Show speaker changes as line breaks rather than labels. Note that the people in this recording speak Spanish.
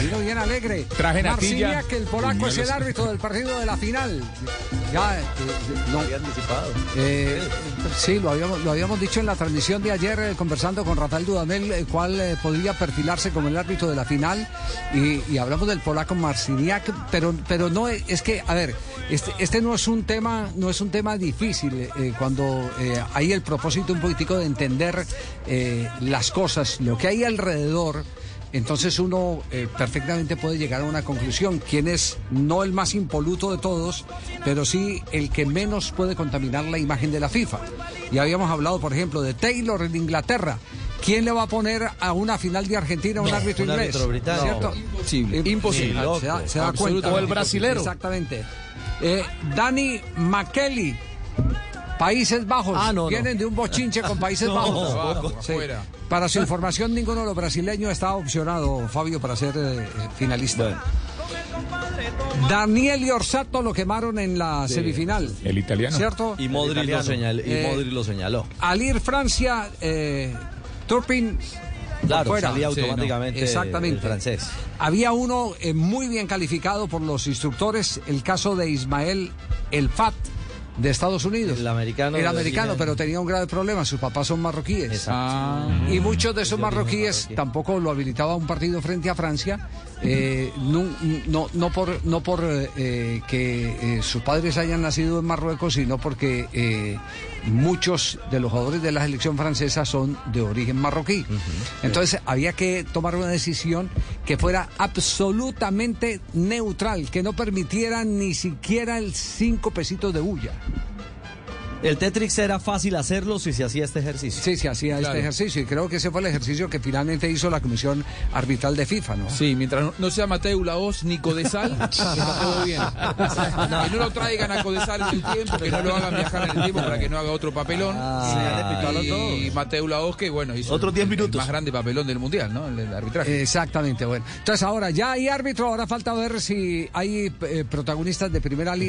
Vino bien alegre.
Traje.
Marciniak, el polaco, es el árbitro del partido de la final. Ya, eh, no.
Había anticipado.
Eh, sí, lo habíamos, lo habíamos dicho en la transmisión de ayer, eh, conversando con Rafael Dudamel, el cual eh, podría perfilarse como el árbitro de la final. Y, y hablamos del polaco Marciniak, pero, pero no es, es que, a ver, este, este no es un tema, no es un tema difícil eh, cuando eh, hay el propósito un poquitico de entender eh, las cosas, lo que hay alrededor. Entonces uno eh, perfectamente puede llegar a una conclusión. ¿Quién es no el más impoluto de todos, pero sí el que menos puede contaminar la imagen de la FIFA? Ya habíamos hablado, por ejemplo, de Taylor en Inglaterra. ¿Quién le va a poner a una final de Argentina a un árbitro
un
inglés?
árbitro británico.
¿Cierto?
Imposible.
Imposible. se da, se da
Absoluto.
cuenta.
O el brasilero.
Exactamente. Eh, Dani McKelly. Países Bajos.
Ah, no, no.
Vienen de un bochinche con Países
No,
Bajos. Sí. Para su información, ninguno de los brasileños está opcionado, Fabio, para ser eh, finalista.
Bueno.
Daniel y Orsato lo quemaron en la semifinal.
El italiano.
¿Cierto?
Y lo, señal, y
Eh,
lo señaló.
Al ir Francia, eh, Turpin.
Claro,
fuera.
salía
Sí, no.
automáticamente
Exactamente.
el francés.
Había uno eh, muy bien calificado por los instructores, el caso de Ismael El Fat de Estados Unidos.
El americano de
americano, pero tenía un grave problema, sus papás son marroquíes.
Exacto.
Ah,
Y muchos de esos marroquíes
marroquí.
tampoco lo habilitaba un partido frente a Francia, eh, no, no, no por, no por eh, que eh, sus padres hayan nacido en Marruecos, sino porque muchos de los jugadores de la selección francesa son de origen marroquí. Entonces había que tomar una decisión que fuera absolutamente neutral, que no permitiera ni siquiera el cinco pesitos de bulla.
El Tetrix era fácil hacerlo si se hacía este ejercicio.
Sí, se hacía
Claro.
este ejercicio y creo que ese fue el ejercicio que finalmente hizo la Comisión Arbitral de FIFA, ¿no?
Sí, mientras no, no sea Mateo Laos ni Codesal, está todo bien. Que no lo traigan a Codesal en el tiempo, que no lo hagan viajar en el tiempo para que no haga otro papelón.
Ah,
y Mateo Laos, que bueno, hizo
Otros 10
el- el
minutos.
más grande papelón del mundial, ¿no? El, el arbitraje.
Exactamente, bueno. Entonces ahora ya hay árbitro, ahora falta ver si hay eh, protagonistas de primera línea.